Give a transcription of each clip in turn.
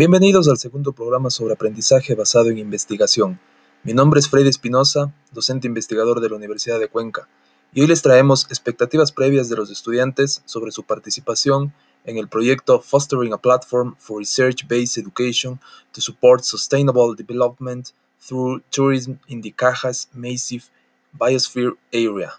Bienvenidos al segundo programa sobre aprendizaje basado en investigación. Mi nombre es Freddy Espinosa, docente investigador de la Universidad de Cuenca, y hoy les traemos expectativas previas de los estudiantes sobre su participación en el proyecto Fostering a Platform for Research-Based Education to Support Sustainable Development through Tourism in the Cajas Massive Biosphere Area.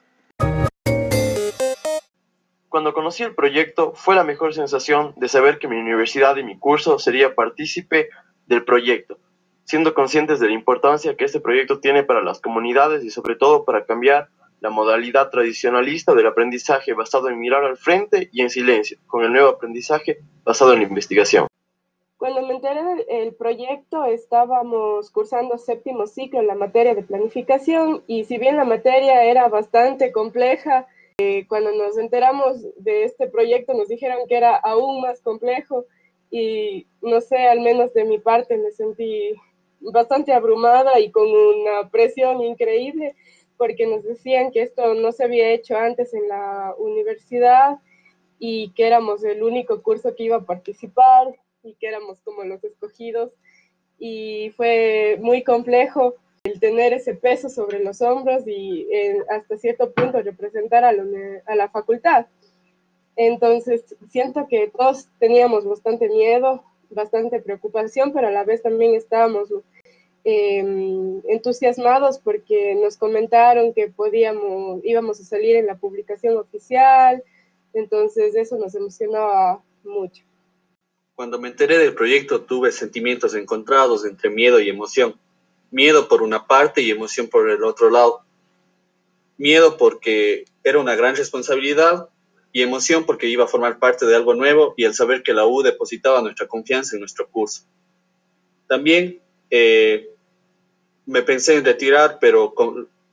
Cuando conocí el proyecto fue la mejor sensación de saber que mi universidad y mi curso sería partícipe del proyecto, siendo conscientes de la importancia que este proyecto tiene para las comunidades y sobre todo para cambiar la modalidad tradicionalista del aprendizaje basado en mirar al frente y en silencio, con el nuevo aprendizaje basado en la investigación. Cuando me enteré del proyecto, estábamos cursando séptimo ciclo en la materia de planificación y si bien la materia era bastante compleja, eh, cuando nos enteramos de este proyecto nos dijeron que era aún más complejo y no sé, al menos de mi parte me sentí bastante abrumada y con una presión increíble porque nos decían que esto no se había hecho antes en la universidad y que éramos el único curso que iba a participar y que éramos como los escogidos. Y fue muy complejo el tener ese peso sobre los hombros y eh, hasta cierto punto representar a, la facultad. Entonces, siento que todos teníamos bastante miedo, bastante preocupación, pero a la vez también estábamos em, entusiasmados porque nos comentaron que podíamos, íbamos a salir en la publicación oficial, entonces eso nos emocionaba mucho. Cuando me enteré del proyecto tuve sentimientos encontrados entre miedo y emoción miedo por una parte y emoción por el otro lado. Miedo porque era una gran responsabilidad y emoción porque iba a formar parte de algo nuevo y el saber que la U depositaba nuestra confianza en nuestro curso. También eh, me pensé en retirar, pero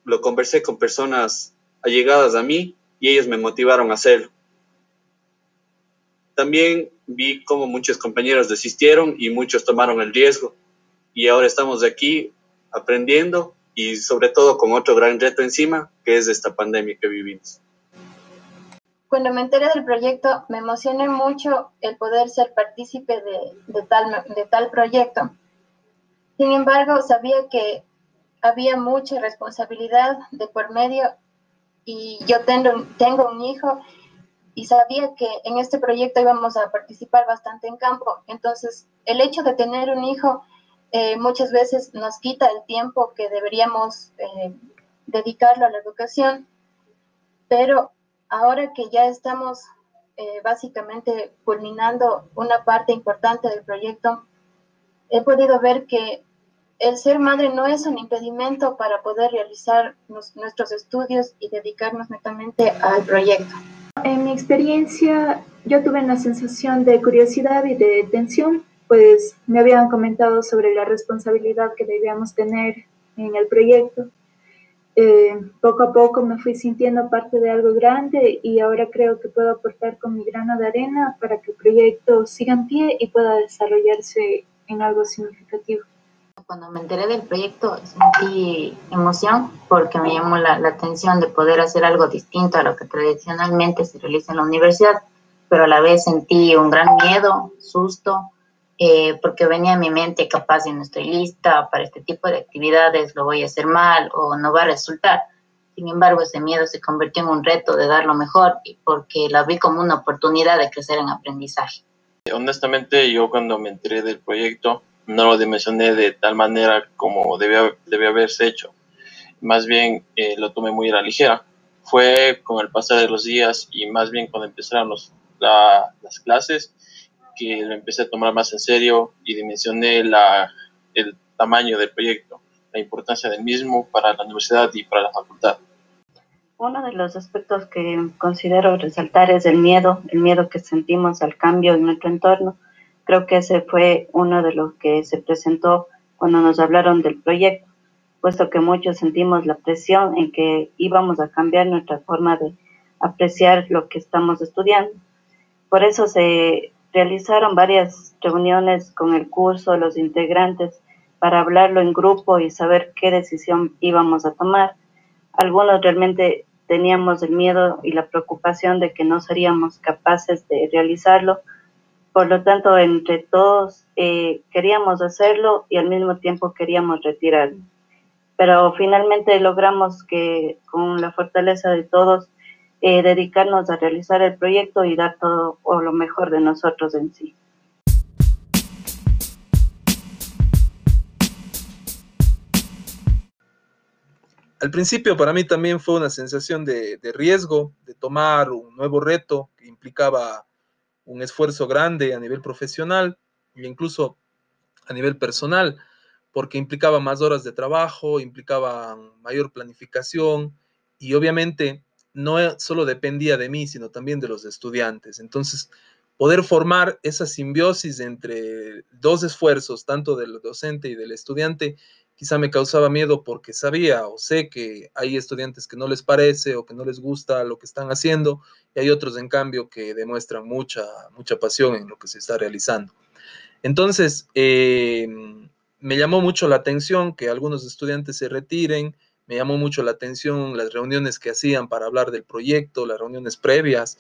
lo conversé con personas allegadas a mí y ellos me motivaron a hacerlo. También vi cómo muchos compañeros desistieron y muchos tomaron el riesgo y ahora estamos aquí aprendiendo y sobre todo con otro gran reto encima, que es esta pandemia que vivimos. Cuando me enteré del proyecto, me emocioné mucho el poder ser partícipe de, tal, de tal proyecto. Sin embargo, sabía que había mucha responsabilidad de por medio y yo tengo, tengo un hijo y sabía que en este proyecto íbamos a participar bastante en campo. Entonces, el hecho de tener un hijo eh, muchas veces nos quita el tiempo que deberíamos eh, dedicarlo a la educación, pero ahora que ya estamos eh, básicamente culminando una parte importante del proyecto, he podido ver que el ser madre no es un impedimento para poder realizar nuestros estudios y dedicarnos netamente al proyecto. En mi experiencia, yo tuve una sensación de curiosidad y de tensión pues me habían comentado sobre la responsabilidad que debíamos tener en el proyecto. Eh, poco a poco me fui sintiendo parte de algo grande y ahora creo que puedo aportar con mi grano de arena para que el proyecto siga en pie y pueda desarrollarse en algo significativo. Cuando me enteré del proyecto sentí emoción porque me llamó la, la atención de poder hacer algo distinto a lo que tradicionalmente se realiza en la universidad, pero a la vez sentí un gran miedo, susto, eh, porque venía a mi mente capaz si no estoy lista para este tipo de actividades, lo voy a hacer mal o no va a resultar. Sin embargo, ese miedo se convirtió en un reto de dar lo mejor porque la vi como una oportunidad de crecer en aprendizaje. Honestamente, yo cuando me enteré del proyecto no lo dimensioné de tal manera como debía, debía haberse hecho. Más bien eh, lo tomé muy a la ligera. Fue con el pasar de los días y más bien cuando empezaron los, las clases que lo empecé a tomar más en serio y dimensioné la, el tamaño del proyecto, la importancia del mismo para la universidad y para la facultad. Uno de los aspectos que considero resaltar es el miedo, el miedo que sentimos al cambio en nuestro entorno. Creo que ese fue uno de los que se presentó cuando nos hablaron del proyecto, puesto que muchos sentimos la presión en que íbamos a cambiar nuestra forma de apreciar lo que estamos estudiando. Por eso se Realizaron varias reuniones con el curso, los integrantes, para hablarlo en grupo y saber qué decisión íbamos a tomar. Algunos realmente teníamos el miedo y la preocupación de que no seríamos capaces de realizarlo Por lo tanto, entre todos eh, queríamos hacerlo y al mismo tiempo queríamos retirarlo. Pero finalmente logramos que con la fortaleza de todos eh, dedicarnos a realizar el proyecto y dar todo o lo mejor de nosotros en sí. Al principio para mí también fue una sensación de, riesgo, de tomar un nuevo reto que implicaba un esfuerzo grande a nivel profesional e incluso a nivel personal, porque implicaba más horas de trabajo, implicaba mayor planificación y obviamente no solo dependía de mí, sino también de los estudiantes. Entonces, poder formar esa simbiosis entre dos esfuerzos, tanto del docente y del estudiante, quizá me causaba miedo porque sabía o sé que hay estudiantes que no les parece o que no les gusta lo que están haciendo y hay otros en cambio que demuestran mucha, mucha pasión en lo que se está realizando. Entonces, em, me llamó mucho la atención que algunos estudiantes se retiren, me llamó mucho la atención las reuniones que hacían para hablar del proyecto, las reuniones previas.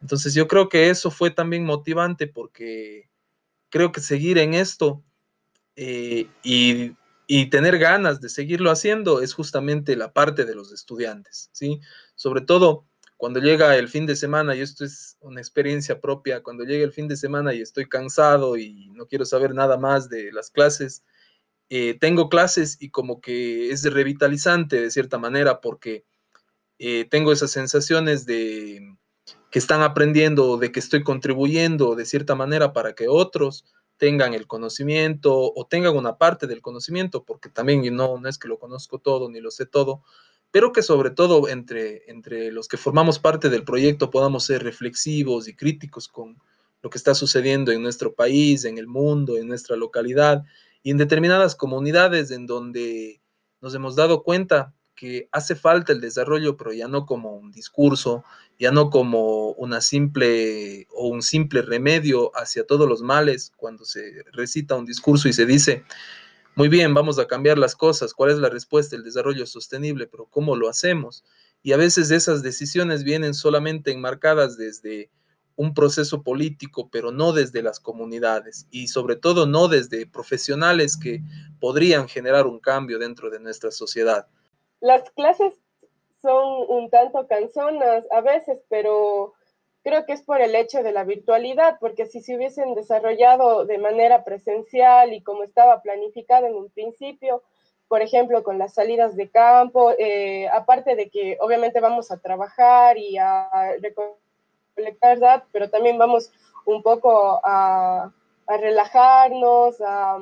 Entonces yo creo que eso fue también motivante porque creo que seguir en esto eh, y y tener ganas de seguirlo haciendo es justamente la parte de los estudiantes, ¿sí? Sobre todo cuando llega el fin de semana, y esto es una experiencia propia, cuando llega el fin de semana y estoy cansado y no quiero saber nada más de las clases, eh, tengo clases y como que es revitalizante de cierta manera porque eh, tengo esas sensaciones de que están aprendiendo, de que estoy contribuyendo de cierta manera para que otros tengan el conocimiento o tengan una parte del conocimiento, porque también no, no es que lo conozco todo ni lo sé todo, pero que sobre todo entre, entre los que formamos parte del proyecto podamos ser reflexivos y críticos con lo que está sucediendo en nuestro país, en el mundo, en nuestra localidad y en determinadas comunidades en donde nos hemos dado cuenta que hace falta el desarrollo, pero ya no como un discurso, ya no como una simple o un simple remedio hacia todos los males, cuando se recita un discurso y se dice, muy bien, vamos a cambiar las cosas, ¿cuál es la respuesta? El desarrollo sostenible, pero ¿cómo lo hacemos? Y a veces esas decisiones vienen solamente enmarcadas desde un proceso político, pero no desde las comunidades y sobre todo no desde profesionales que podrían generar un cambio dentro de nuestra sociedad. Las clases son un tanto canzonas a veces, pero creo que es por el hecho de la virtualidad, porque si se hubiesen desarrollado de manera presencial y como estaba planificado en un principio, por ejemplo, con las salidas de campo, eh, aparte de que obviamente vamos a trabajar y a recolectar datos, pero también vamos un poco a a relajarnos, a,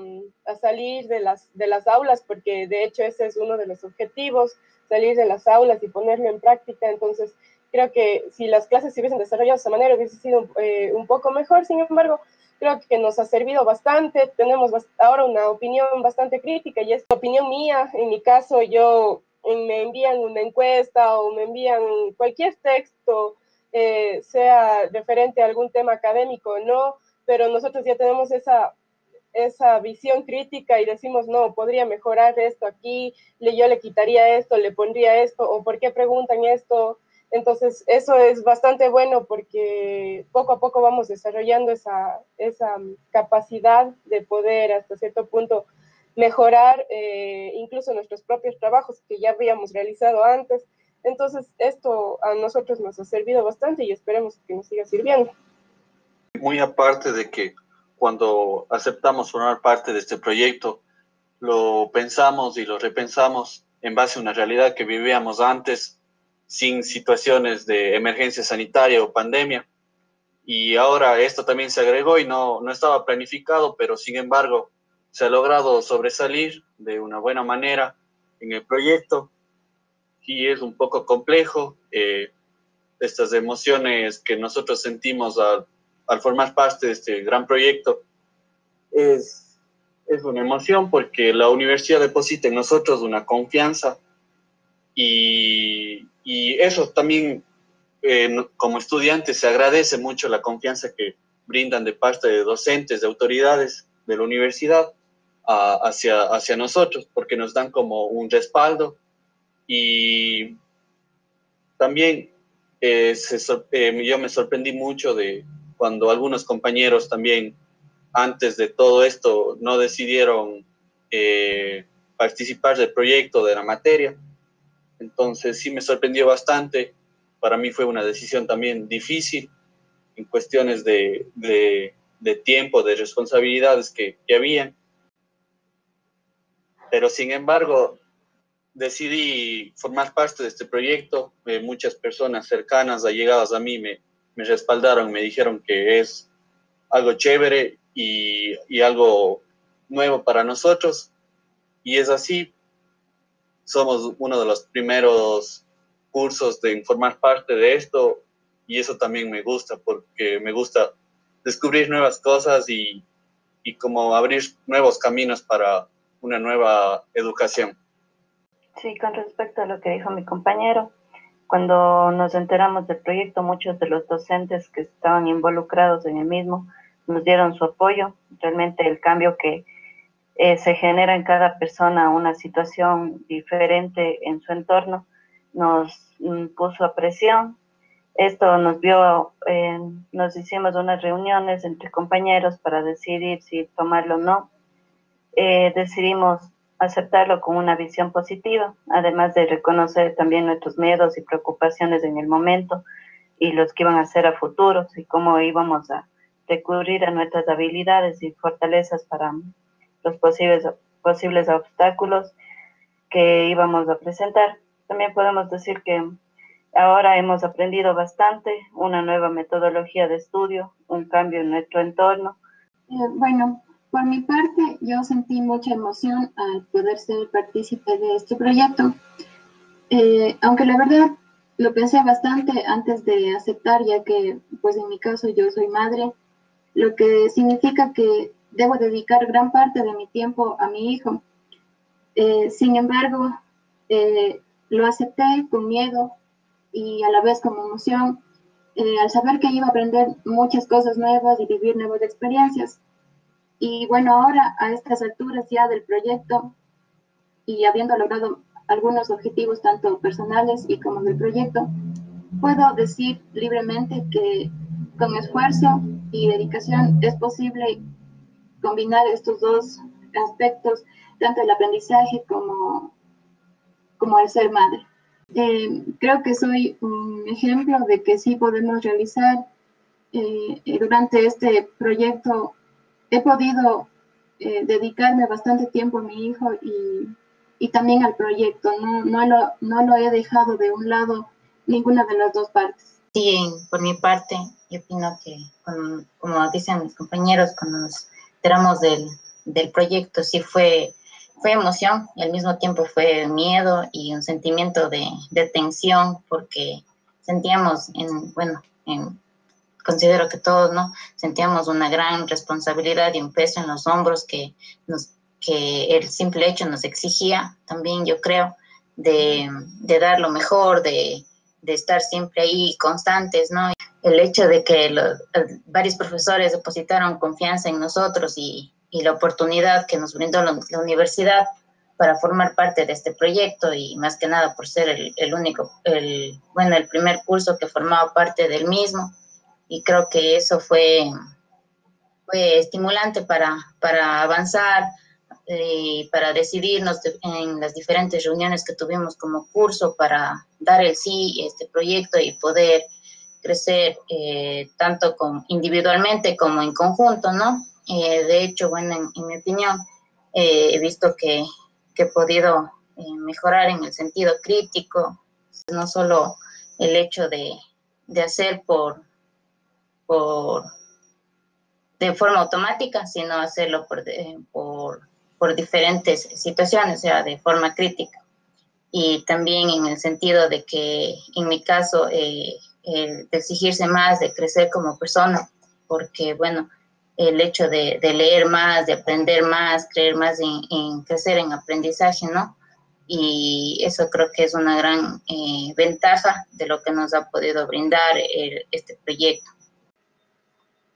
salir de las, de las aulas, porque de hecho ese es uno de los objetivos, salir de las aulas y ponerlo en práctica. Entonces, creo que si las clases se hubiesen desarrollado de esa manera, hubiese sido eh, un poco mejor. Sin embargo, creo que nos ha servido bastante. Tenemos ahora una opinión bastante crítica y es opinión mía. En mi caso, yo me envían una encuesta o me envían cualquier texto, eh, sea referente a algún tema académico o no pero nosotros ya tenemos esa, esa visión crítica y decimos, no, podría mejorar esto aquí, yo le quitaría esto, le pondría esto, o por qué preguntan esto. Entonces, eso es bastante bueno porque poco a poco vamos desarrollando esa, esa capacidad de poder hasta cierto punto mejorar eh, incluso nuestros propios trabajos que ya habíamos realizado antes. Entonces, esto a nosotros nos ha servido bastante y esperemos que nos siga sirviendo muy aparte de que cuando aceptamos formar parte de este proyecto, lo pensamos y lo repensamos en base a una realidad que vivíamos antes sin situaciones de emergencia sanitaria o pandemia. Y ahora esto también se agregó y no, no estaba planificado, pero sin embargo se ha logrado sobresalir de una buena manera en el proyecto y es un poco complejo. Eh, estas emociones que nosotros sentimos al al formar parte de este gran proyecto. Es, es una emoción porque la universidad deposita en nosotros una confianza y, y eso también eh, como estudiantes se agradece mucho la confianza que brindan de parte de docentes, de autoridades de la universidad hacia, hacia nosotros, porque nos dan como un respaldo y también eh, eh, yo me sorprendí mucho de, cuando algunos compañeros también antes de todo esto no decidieron eh, participar del proyecto de la materia. Entonces sí me sorprendió bastante. Para mí fue una decisión también difícil en cuestiones de, de, tiempo, de responsabilidades que, que había. Pero sin embargo, decidí formar parte de este proyecto. Eh, muchas personas cercanas, allegadas a mí, me, respaldaron, me dijeron que es algo chévere y, y, algo nuevo para nosotros. Y es así, somos uno de los primeros cursos de formar parte de esto y eso también me gusta porque me gusta descubrir nuevas cosas y, y como abrir nuevos caminos para una nueva educación. Sí, con respecto a lo que dijo mi compañero, cuando nos enteramos del proyecto, muchos de los docentes que estaban involucrados en el mismo nos dieron su apoyo. Realmente el cambio que eh, se genera en cada persona, una situación diferente en su entorno, nos mm, puso a presión. Esto nos vio, nos hicimos unas reuniones entre compañeros para decidir si tomarlo o no. Eh, decidimos aceptarlo con una visión positiva, además de reconocer también nuestros miedos y preocupaciones en el momento y los que iban a ser a futuro y cómo íbamos a recurrir a nuestras habilidades y fortalezas para los posibles, posibles obstáculos que íbamos a presentar. También podemos decir que ahora hemos aprendido bastante, una nueva metodología de estudio, un cambio en nuestro entorno. Eh, bueno, por mi parte, yo sentí mucha emoción al poder ser partícipe de este proyecto, eh, aunque la verdad lo pensé bastante antes de aceptar, ya que, pues en mi caso, yo soy madre, lo que significa que debo dedicar gran parte de mi tiempo a mi hijo. Eh, sin embargo, eh, lo acepté con miedo y a la vez con emoción, al saber que iba a aprender muchas cosas nuevas y vivir nuevas experiencias. Y bueno, ahora a estas alturas ya del proyecto y habiendo logrado algunos objetivos tanto personales y como del proyecto, puedo decir libremente que con esfuerzo y dedicación es posible combinar estos dos aspectos, tanto el aprendizaje como, como el ser madre. Eh, creo que soy un ejemplo de que sí podemos realizar eh, durante este proyecto he podido eh, dedicarme bastante tiempo a mi hijo y, y también al proyecto. No, no, lo, no lo he dejado de un lado ninguna de las dos partes. Sí, por mi parte, yo opino que, como, dicen mis compañeros, cuando nos enteramos del, del proyecto, sí fue, fue emoción y al mismo tiempo fue miedo y un sentimiento de, de tensión porque sentíamos en, bueno, en considero que todos no sentíamos una gran responsabilidad y un peso en los hombros que nos que el simple hecho nos exigía también yo creo de, de dar lo mejor de, de, estar siempre ahí constantes no el hecho de que los, varios profesores depositaron confianza en nosotros y, y la oportunidad que nos brindó la, la, universidad para formar parte de este proyecto y más que nada por ser el, el único el bueno el primer curso que formaba parte del mismo y creo que eso fue, estimulante para, para avanzar y eh, para decidirnos en las diferentes reuniones que tuvimos como curso para dar el sí a este proyecto y poder crecer eh, tanto individualmente como en conjunto, ¿no? Eh, de hecho, bueno, en, mi opinión, he visto que, que he podido mejorar en el sentido crítico, no solo el hecho de, de hacer por, por, de forma automática, sino hacerlo por, por, por diferentes situaciones, o sea, de forma crítica. Y también en el sentido de que, en mi caso, eh, de exigirse más, de crecer como persona, porque, bueno, el hecho de, de leer más, de aprender más, creer más en, en, crecer en aprendizaje, ¿no? Y eso creo que es una gran eh, ventaja de lo que nos ha podido brindar el, este proyecto.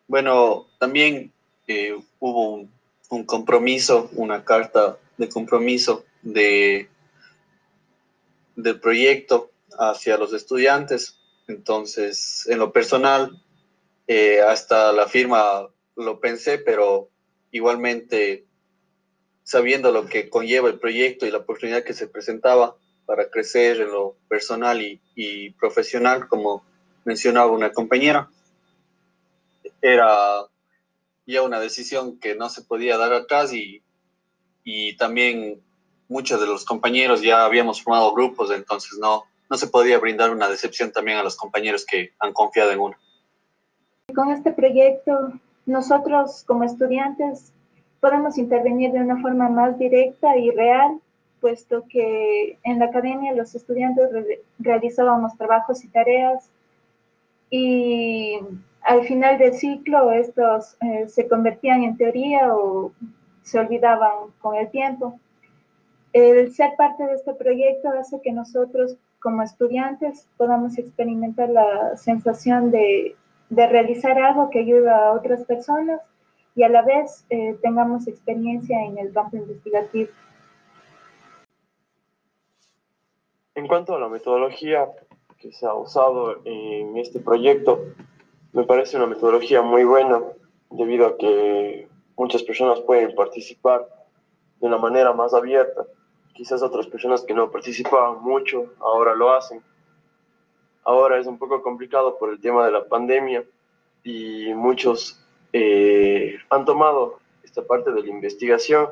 Bueno, también eh, hubo un, compromiso, una carta de compromiso de, del proyecto hacia los estudiantes. Entonces, en lo personal, Eh, hasta la firma lo pensé, pero igualmente sabiendo lo que conlleva el proyecto y la oportunidad que se presentaba para crecer en lo personal y, profesional, como mencionaba una compañera, era ya una decisión que no se podía dar atrás y, y también muchos de los compañeros ya habíamos formado grupos, entonces no, no se podía brindar una decepción también a los compañeros que han confiado en uno. Con este proyecto, nosotros como estudiantes podemos intervenir de una forma más directa y real, puesto que en la academia los estudiantes realizábamos trabajos y tareas y al final del ciclo estos eh, se convertían en teoría o se olvidaban con el tiempo. El ser parte de este proyecto hace que nosotros como estudiantes podamos experimentar la sensación de, realizar algo que ayuda a otras personas y a la vez eh, tengamos experiencia en el campo investigativo. En cuanto a la metodología que se ha usado en este proyecto, me parece una metodología muy buena debido a que muchas personas pueden participar de una manera más abierta. Quizás otras personas que no participaban mucho ahora lo hacen. Ahora es un poco complicado por el tema de la pandemia y muchos eh, han tomado esta parte de la investigación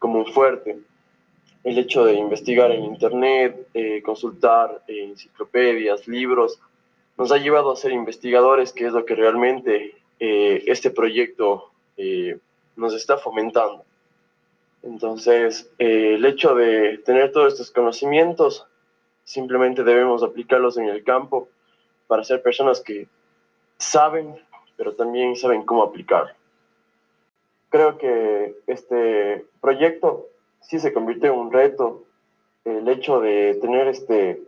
como un fuerte. El hecho de investigar en Internet, eh, consultar enciclopedias, libros, nos ha llevado a ser investigadores, que es lo que realmente eh, este proyecto nos está fomentando. Entonces, el hecho de tener todos estos conocimientos, simplemente debemos aplicarlos en el campo para ser personas que saben pero también saben cómo aplicar. Creo que este proyecto sí se convirtió en un reto. El hecho de tener este,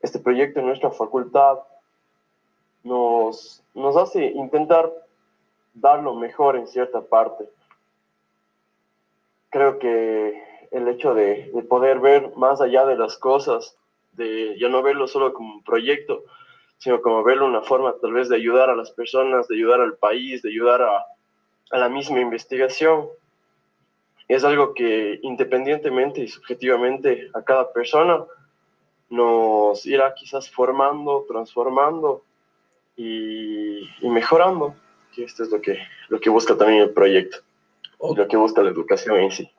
este proyecto en nuestra facultad nos, nos hace intentar dar lo mejor en cierta parte. Creo que el hecho de, de poder ver más allá de las cosas, de ya no verlo solo como un proyecto, sino como verlo una forma tal vez de ayudar a las personas, de ayudar al país, de ayudar a, a la misma investigación. Es algo que independientemente y subjetivamente a cada persona nos irá quizás formando, transformando y, y mejorando, que esto es lo que, lo que busca también el proyecto, lo que busca la educación en sí.